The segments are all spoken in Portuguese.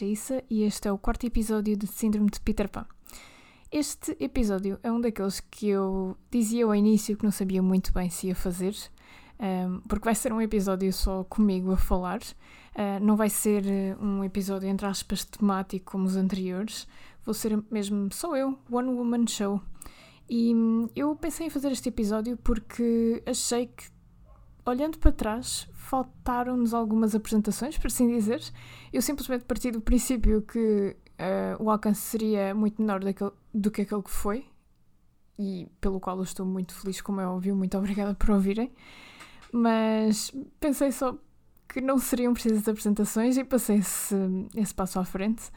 Chaissa e este é o quarto episódio de Síndrome de Peter Pan. Este episódio é um daqueles que eu dizia ao início que não sabia muito bem se ia fazer, um, porque vai ser um episódio só comigo a falar, uh, não vai ser um episódio entre aspas temático como os anteriores, vou ser mesmo só eu, One Woman Show. E hum, eu pensei em fazer este episódio porque achei que, olhando para trás, faltaram-nos algumas apresentações, por assim dizer. Eu simplesmente parti do princípio que uh, o alcance seria muito menor daquele, do que aquele que foi, e pelo qual eu estou muito feliz, como é óbvio. Muito obrigada por ouvirem. Mas pensei só que não seriam precisas apresentações e passei esse, esse passo à frente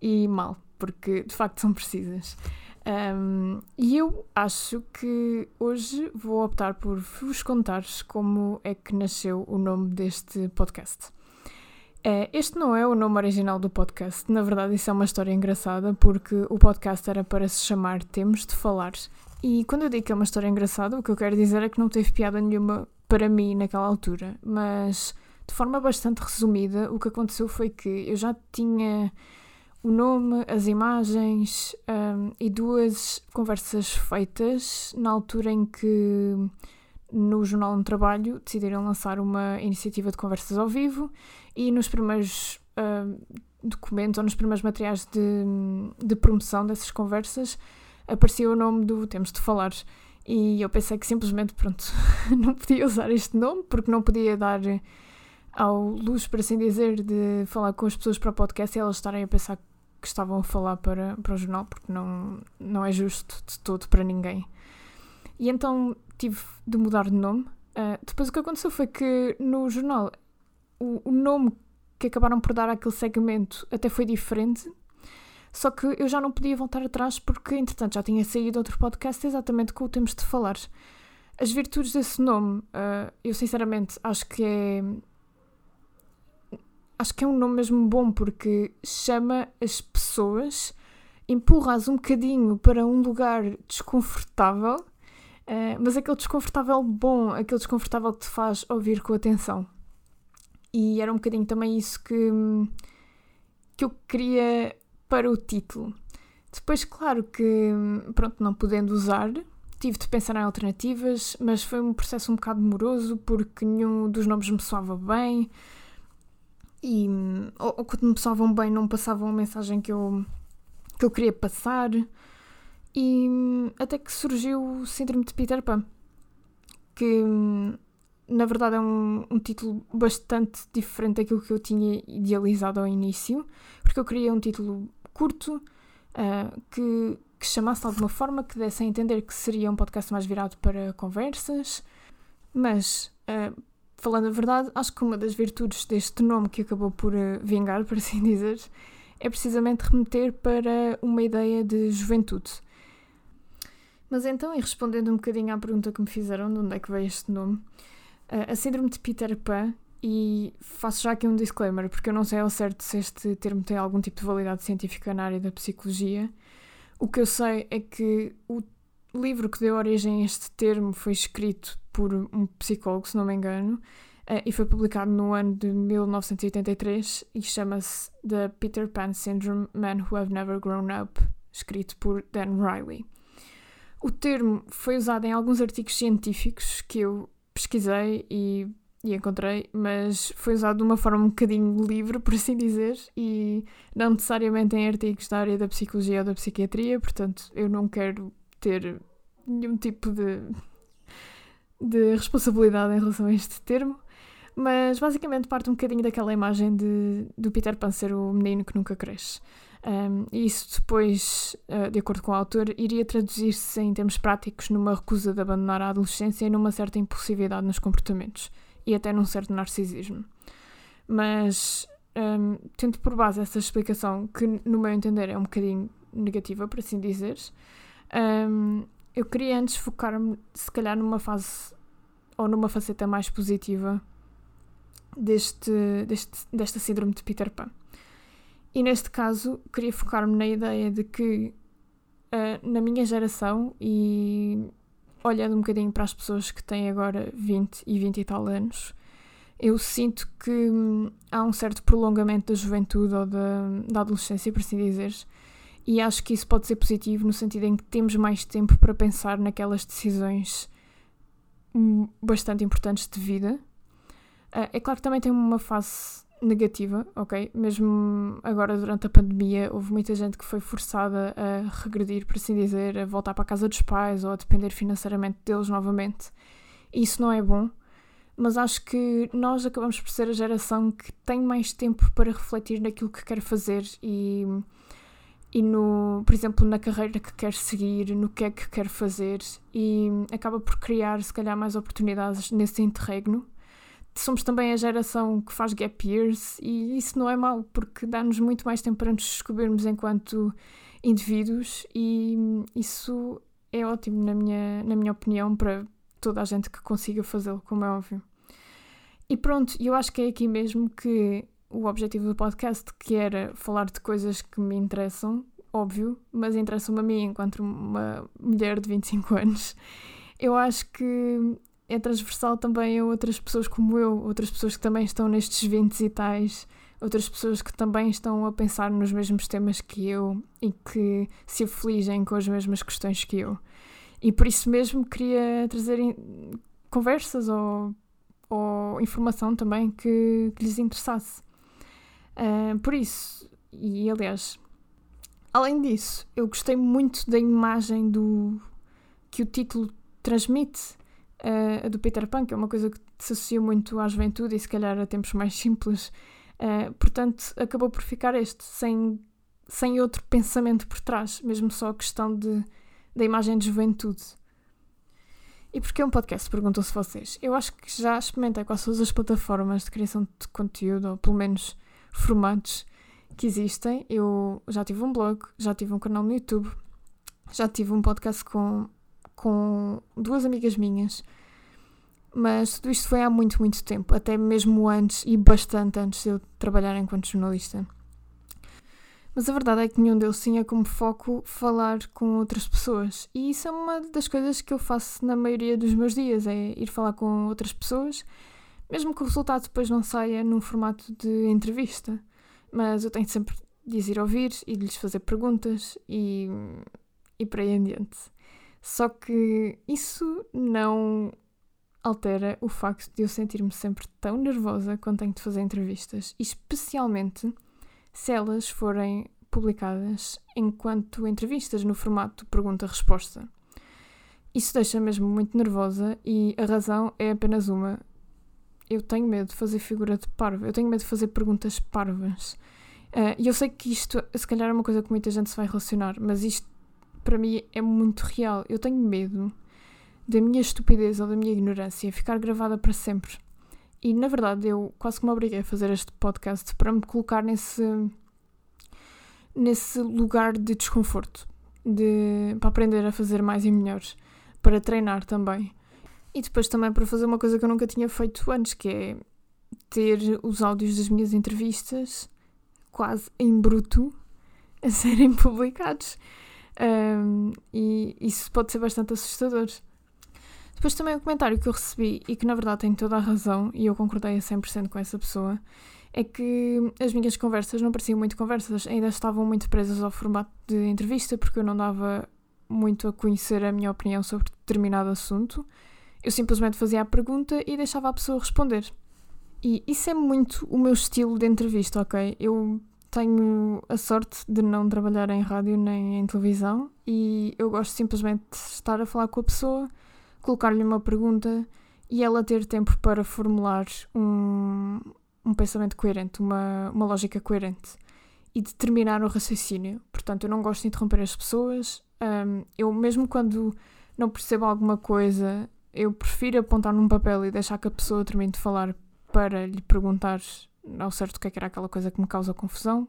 e mal, porque de facto são precisas. Um, e eu acho que hoje vou optar por vos contar como é que nasceu o nome deste podcast. Uh, este não é o nome original do podcast, na verdade, isso é uma história engraçada, porque o podcast era para se chamar Temos de Falar. E quando eu digo que é uma história engraçada, o que eu quero dizer é que não teve piada nenhuma para mim naquela altura, mas de forma bastante resumida, o que aconteceu foi que eu já tinha o nome, as imagens um, e duas conversas feitas na altura em que no Jornal no Trabalho decidiram lançar uma iniciativa de conversas ao vivo e nos primeiros um, documentos ou nos primeiros materiais de, de promoção dessas conversas aparecia o nome do Temos de Falar. E eu pensei que simplesmente, pronto, não podia usar este nome porque não podia dar ao luz, por assim dizer, de falar com as pessoas para o podcast e elas estarem a pensar que estavam a falar para, para o jornal, porque não, não é justo de todo para ninguém. E então tive de mudar de nome. Uh, depois o que aconteceu foi que no jornal o, o nome que acabaram por dar àquele segmento até foi diferente, só que eu já não podia voltar atrás porque, entretanto, já tinha saído outro podcast exatamente com o Temos de Falar. As virtudes desse nome, uh, eu sinceramente acho que é acho que é um nome mesmo bom porque chama as pessoas, empurra-as um bocadinho para um lugar desconfortável, uh, mas aquele desconfortável bom, aquele desconfortável que te faz ouvir com atenção. E era um bocadinho também isso que, que eu queria para o título. Depois, claro que, pronto, não podendo usar, tive de pensar em alternativas, mas foi um processo um bocado demoroso porque nenhum dos nomes me soava bem e ou, ou quando me passavam bem não passavam a mensagem que eu, que eu queria passar. E até que surgiu o Síndrome de Peter Pan que na verdade é um, um título bastante diferente daquilo que eu tinha idealizado ao início porque eu queria um título curto uh, que, que chamasse de alguma forma que desse a entender que seria um podcast mais virado para conversas mas uh, falando a verdade, acho que uma das virtudes deste nome que acabou por uh, vingar, por assim dizer, é precisamente remeter para uma ideia de juventude. Mas então, e respondendo um bocadinho à pergunta que me fizeram de onde é que veio este nome, uh, a síndrome de Peter Pan, e faço já aqui um disclaimer, porque eu não sei ao certo se este termo tem algum tipo de validade científica na área da psicologia. O que eu sei é que o livro que deu origem a este termo foi escrito por um psicólogo, se não me engano, uh, e foi publicado no ano de 1983 e chama-se The Peter Pan Syndrome Men Who Have Never Grown Up, escrito por Dan Riley. O termo foi usado em alguns artigos científicos que eu pesquisei e, e, encontrei, mas foi usado de uma forma um bocadinho livre, por assim dizer, e não necessariamente em artigos da área da psicologia ou da psiquiatria, portanto eu não quero ter nenhum tipo de de responsabilidade em relação a este termo, mas basicamente parte um bocadinho daquela imagem de, do Peter Pan ser o menino que nunca cresce. Um, e isso depois, uh, de acordo com o autor, iria traduzir-se em termos práticos numa recusa de abandonar a adolescência e numa certa impulsividade nos comportamentos e até num certo narcisismo. Mas, um, tendo por base essa explicação, que no meu entender é um bocadinho negativa, por assim dizer, um, eu queria antes focar-me, se calhar, numa fase ou numa faceta mais positiva deste, deste, desta síndrome de Peter Pan. E neste caso, queria focar-me na ideia de que uh, na minha geração e olhando um bocadinho para as pessoas que têm agora 20 e 20 e tal anos, eu sinto que hum, há um certo prolongamento da juventude ou da, da adolescência, por assim dizer, e acho que isso pode ser positivo no sentido em que temos mais tempo para pensar naquelas decisões hum, bastante importantes de vida. Uh, é claro que também tem uma fase negativa, ok? Mesmo agora durante a pandemia houve muita gente que foi forçada a regredir, por assim dizer, a voltar para a casa dos pais ou a depender financeiramente deles novamente. Isso não é bom mas acho que nós acabamos por ser a geração que tem mais tempo para refletir naquilo que quer fazer e, e no, por exemplo, na carreira que quer seguir, no que é que quer fazer e acaba por criar, se calhar, mais oportunidades nesse interregno. Somos também a geração que faz gap years e isso não é mau, porque dá-nos muito mais tempo para nos descobrirmos enquanto indivíduos e isso é ótimo, na minha, na minha opinião, para toda a gente que consiga fazê-lo, como é óbvio. E pronto, eu acho que é aqui mesmo que o objetivo do podcast, que era falar de coisas que me interessam, óbvio, mas interessam-me a mim enquanto uma mulher de 25 anos, eu acho que é transversal também a outras pessoas como eu, outras pessoas que também estão nestes 20 e tais, outras pessoas que também estão a pensar nos mesmos temas que eu e que se afligem com as mesmas questões que eu. E por isso mesmo queria trazer conversas ou ou informação também que, que lhes interessasse. Uh, por isso, e aliás, além disso, eu gostei muito da imagem do que o título transmite, uh, do Peter Pan, que é uma coisa que se associa muito à juventude e se calhar a tempos mais simples. Uh, portanto, acabou por ficar este, sem, sem outro pensamento por trás, mesmo só a questão de, da imagem de juventude. E porquê um podcast? Perguntam-se vocês. Eu acho que já experimentei quase todas as plataformas de criação de conteúdo, ou pelo menos formatos que existem. Eu já tive um blog, já tive um canal no YouTube, já tive um podcast com, com duas amigas minhas. Mas tudo isto foi há muito, muito tempo, até mesmo antes e bastante antes de eu trabalhar enquanto jornalista. Mas a verdade é que nenhum deles tinha como foco falar com outras pessoas. E isso é uma das coisas que eu faço na maioria dos meus dias, é ir falar com outras pessoas, mesmo que o resultado depois não saia num formato de entrevista. Mas eu tenho sempre de ir ouvir e de lhes fazer perguntas e, e para aí em diante. Só que isso não altera o facto de eu sentir-me sempre tão nervosa quando tenho de fazer entrevistas, especialmente se elas forem publicadas enquanto entrevistas no formato pergunta-resposta. Isso deixa mesmo muito nervosa e a razão é apenas uma. Eu tenho medo de fazer figura de parva, eu tenho medo de fazer perguntas parvas. Uh, e eu sei que isto, se calhar, é uma coisa que muita gente se vai relacionar, mas isto para mim é muito real. Eu tenho medo da minha estupidez ou da minha ignorância ficar gravada para sempre. E na verdade eu quase que me obriguei a fazer este podcast para me colocar nesse, nesse lugar de desconforto, de, para aprender a fazer mais e melhor, para treinar também. E depois também para fazer uma coisa que eu nunca tinha feito antes, que é ter os áudios das minhas entrevistas quase em bruto a serem publicados. Um, e isso pode ser bastante assustador. Depois também o comentário que eu recebi, e que na verdade tem toda a razão, e eu concordei a 100% com essa pessoa, é que as minhas conversas não pareciam muito conversas, ainda estavam muito presas ao formato de entrevista, porque eu não dava muito a conhecer a minha opinião sobre determinado assunto. Eu simplesmente fazia a pergunta e deixava a pessoa responder. E isso é muito o meu estilo de entrevista, ok? Eu tenho a sorte de não trabalhar em rádio nem em televisão e eu gosto simplesmente de estar a falar com a pessoa colocar-lhe uma pergunta e ela ter tempo para formular um, um pensamento coerente, uma, uma lógica coerente e determinar o raciocínio. Portanto, eu não gosto de interromper as pessoas. Um, eu, mesmo quando não percebo alguma coisa, eu prefiro apontar num papel e deixar que a pessoa termine de falar para lhe perguntar ao certo o que é que era aquela coisa que me causa confusão.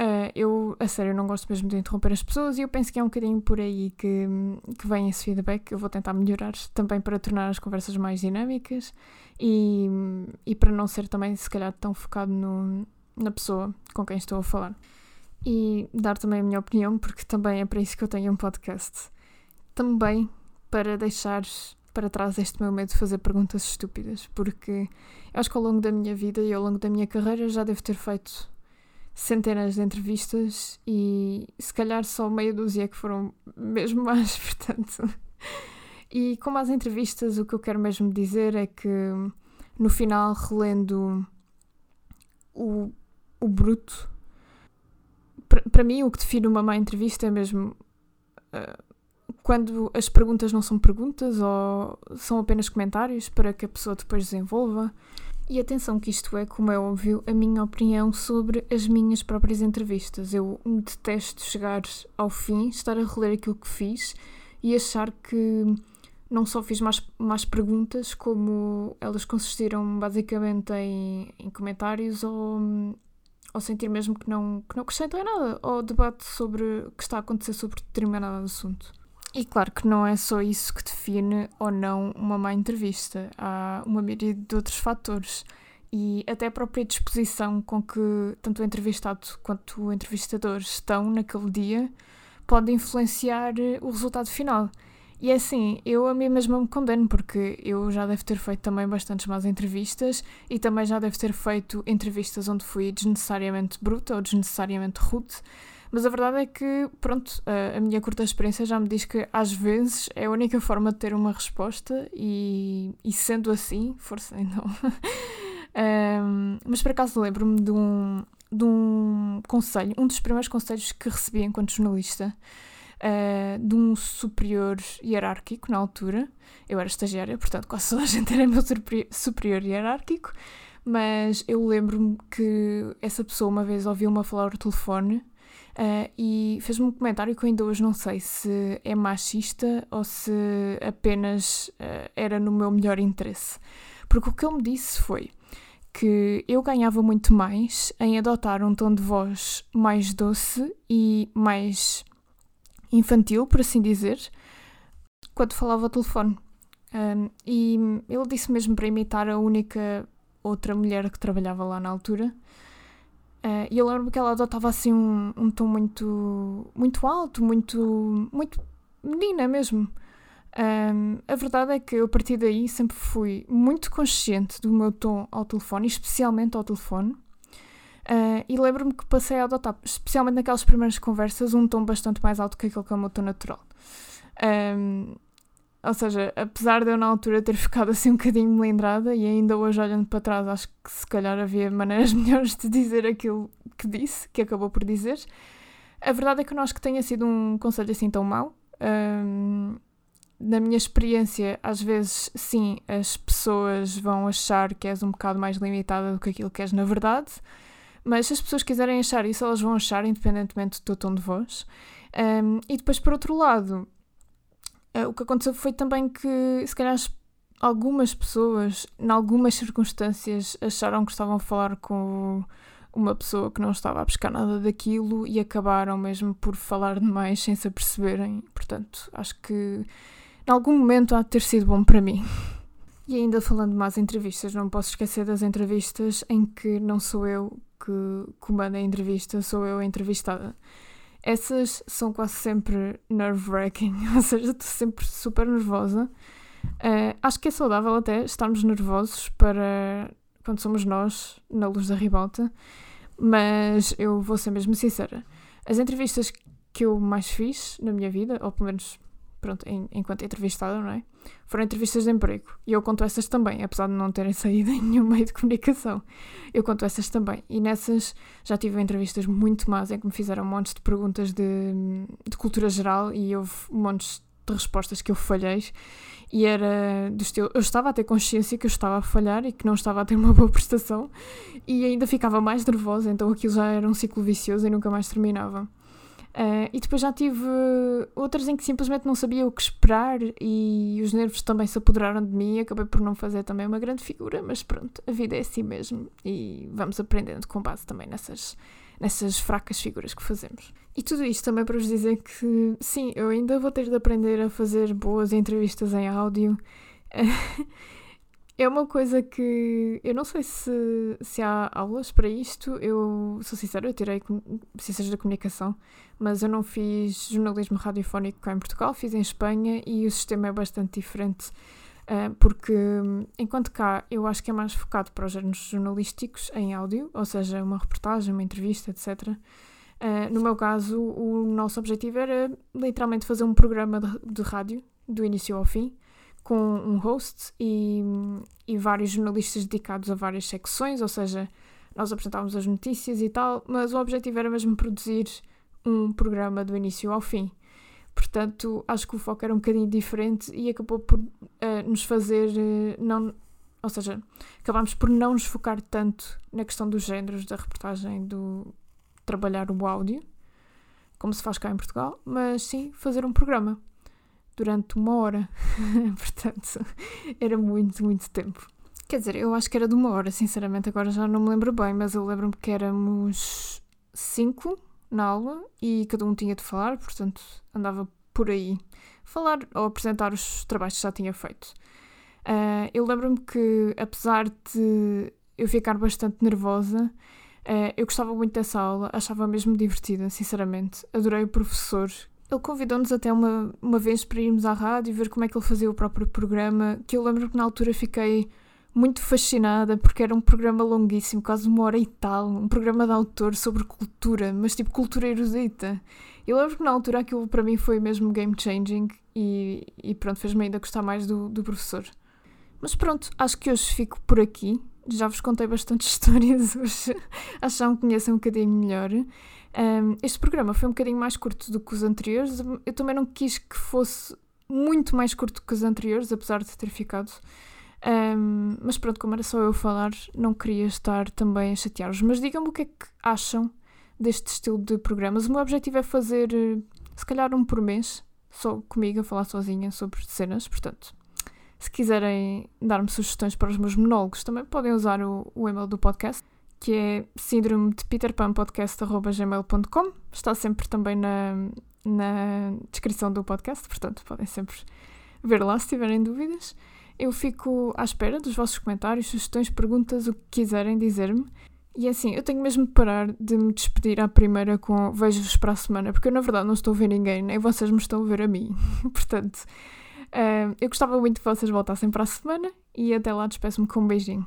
Uh, eu, a sério, não gosto mesmo de interromper as pessoas e eu penso que é um bocadinho por aí que, que vem esse feedback. Eu vou tentar melhorar também para tornar as conversas mais dinâmicas e, e para não ser também, se calhar, tão focado no, na pessoa com quem estou a falar. E dar também a minha opinião, porque também é para isso que eu tenho um podcast. Também para deixar para trás este meu medo de fazer perguntas estúpidas, porque acho que ao longo da minha vida e ao longo da minha carreira já devo ter feito centenas de entrevistas e se calhar só meia dúzia que foram mesmo mais, portanto. E como as entrevistas, o que eu quero mesmo dizer é que no final, relendo o, o bruto, para mim o que define uma má entrevista é mesmo uh, quando as perguntas não são perguntas ou são apenas comentários para que a pessoa depois desenvolva. E atenção que isto é, como é óbvio, a minha opinião sobre as minhas próprias entrevistas. Eu detesto chegar ao fim, estar a reler aquilo que fiz e achar que não só fiz mais, mais perguntas, como elas consistiram basicamente em, em comentários ou, ou sentir mesmo que não, que não acrescentam nada ao debate sobre o que está a acontecer sobre determinado assunto. E claro que não é só isso que define ou não uma má entrevista. Há uma miríade de outros fatores. E até a própria disposição com que tanto o entrevistado quanto o entrevistador estão naquele dia pode influenciar o resultado final. E é assim, eu a mim mesma me condeno, porque eu já devo ter feito também bastantes más entrevistas e também já devo ter feito entrevistas onde fui desnecessariamente bruta ou desnecessariamente rude. Mas a verdade é que, pronto, a, minha curta experiência já me diz que às vezes é a única forma de ter uma resposta e, e sendo assim, força então. um, mas por acaso lembro-me de um, de um conselho, um dos primeiros conselhos que recebi enquanto jornalista, uh, de um superior hierárquico na altura. Eu era estagiária, portanto quase toda a gente era meu superior hierárquico, mas eu lembro-me que essa pessoa uma vez ouviu-me falar ao telefone Uh, e fez-me um comentário que eu ainda hoje não sei se é machista ou se apenas uh, era no meu melhor interesse. Porque o que ele me disse foi que eu ganhava muito mais em adotar um tom de voz mais doce e mais infantil, por assim dizer, quando falava ao telefone. Um, e ele disse mesmo para imitar a única outra mulher que trabalhava lá na altura. Uh, e eu lembro que ela adotava assim um, um tom muito, muito alto, muito, muito menina mesmo. Um, a verdade é que eu, a partir daí, sempre fui muito consciente do meu tom ao telefone, especialmente ao telefone. Uh, e lembro-me que passei a adotar, especialmente naquelas primeiras conversas, um tom bastante mais alto que aquele que é o meu tom natural. Um, ou seja, apesar de eu na altura ter ficado assim um bocadinho melindrada e ainda hoje olhando para trás acho que se calhar havia maneiras melhores de dizer aquilo que disse, que acabou por dizer, a verdade é que não acho que tenha sido um conselho assim tão mau. Um, na minha experiência, às vezes, sim, as pessoas vão achar que és um bocado mais limitada do que aquilo que és na verdade, mas se as pessoas quiserem achar isso, elas vão achar, independentemente do teu tom de voz. Um, e depois, por outro lado, o que aconteceu foi também que, se calhar, algumas pessoas, em algumas circunstâncias, acharam que estavam a falar com uma pessoa que não estava a buscar nada daquilo e acabaram mesmo por falar demais sem se aperceberem. Portanto, acho que em algum momento há de ter sido bom para mim. E ainda falando más entrevistas, não posso esquecer das entrevistas em que não sou eu que comanda a entrevista, sou eu a entrevistada. Essas são quase sempre nerve-wracking, ou seja, estou sempre super nervosa. Uh, acho que é saudável até estarmos nervosos para quando somos nós, na luz da ribalta, mas eu vou ser mesmo sincera. As entrevistas que eu mais fiz na minha vida, ou pelo menos pronto, em, enquanto entrevistada, não é? Foram entrevistas de emprego. E eu conto essas também, apesar de não terem saído em nenhum meio de comunicação. Eu conto essas também. E nessas já tive entrevistas muito más em que me fizeram montes de perguntas de, de cultura geral e houve montes de respostas que eu falhei. E era do estilo. Eu estava a ter consciência que eu estava a falhar e que não estava a ter uma boa prestação. E ainda ficava mais nervosa, então aquilo já era um ciclo vicioso e nunca mais terminava. Uh, e depois já tive outras em que simplesmente não sabia o que esperar e os nervos também se apoderaram de mim acabei por não fazer também uma grande figura, mas pronto, a vida é assim mesmo e vamos aprendendo com base também nessas, nessas fracas figuras que fazemos. E tudo isto também para vos dizer que sim, eu ainda vou ter de aprender a fazer boas entrevistas em áudio. É uma coisa que eu não sei se, se há aulas para isto. Eu sou sincera, eu tirei Ciências da Comunicação, mas eu não fiz jornalismo radiofónico cá em Portugal, fiz em Espanha e o sistema é bastante diferente Uh, porque enquanto cá eu acho que é mais focado para os géneros jornalísticos em áudio, ou seja, uma reportagem, uma entrevista, etc. Uh, no meu caso, o nosso objetivo era literalmente fazer um programa de, de rádio, do início ao fim, com um host e, e vários jornalistas dedicados a várias secções, ou seja, nós apresentávamos as notícias e tal, mas o objetivo era mesmo produzir um programa do início ao fim. Portanto, acho que o foco era um bocadinho diferente e acabou por uh, nos fazer uh, não. Ou seja, acabámos por não nos focar tanto na questão dos géneros da reportagem, do trabalhar o áudio, como se faz cá em Portugal, mas sim fazer um programa durante uma hora. Portanto, era muito, muito tempo. Quer dizer, eu acho que era de uma hora, sinceramente, agora já não me lembro bem, mas eu lembro-me que éramos cinco na aula e cada um tinha de falar, portanto andava por aí falar ou apresentar os trabalhos que já tinha feito. Uh, eu lembro-me que, apesar de eu ficar bastante nervosa, uh, eu gostava muito dessa aula, achava mesmo divertida, sinceramente. Adorei o professor. Ele convidou-nos até uma, uma vez para irmos à rádio e ver como é que ele fazia o próprio programa, que eu lembro que na altura fiquei muito fascinada porque era um programa longuíssimo, quase uma hora e tal, um programa de autor sobre cultura, mas tipo cultura erudita. Eu lembro que na altura aquilo para mim foi mesmo game changing e, e pronto, fez-me ainda gostar mais do, do professor. Mas pronto, acho que hoje fico por aqui. Já vos contei bastante histórias hoje, acho que já me conhecem um bocadinho melhor. Um, este programa foi um bocadinho mais curto do que os anteriores. Eu também não quis que fosse muito mais curto que os anteriores, apesar de ter ficado. Um, mas pronto, como era só eu falar, não queria estar também a chatear-vos. Mas digam-me o que é que acham deste estilo de programas. O meu objetivo é fazer, eh, se calhar, um por mês, só comigo, a falar sozinha sobre cenas. Portanto, se quiserem dar-me sugestões para os meus monólogos, também podem usar o, o e-mail do podcast, que é síndrome de peterpanpodcast.gmail.com. Está sempre também na, na descrição do podcast, portanto, podem sempre ver lá se tiverem dúvidas. Eu fico à espera dos vossos comentários, sugestões, perguntas, o que quiserem dizer-me. E é assim, eu tenho mesmo de parar de me despedir à primeira com vejo-vos para a semana, porque eu na verdade não estou a ver ninguém, nem vocês me estão a ver a mim. Portanto, uh, eu gostava muito que vocês voltassem para a semana e até lá despeço-me com um beijinho.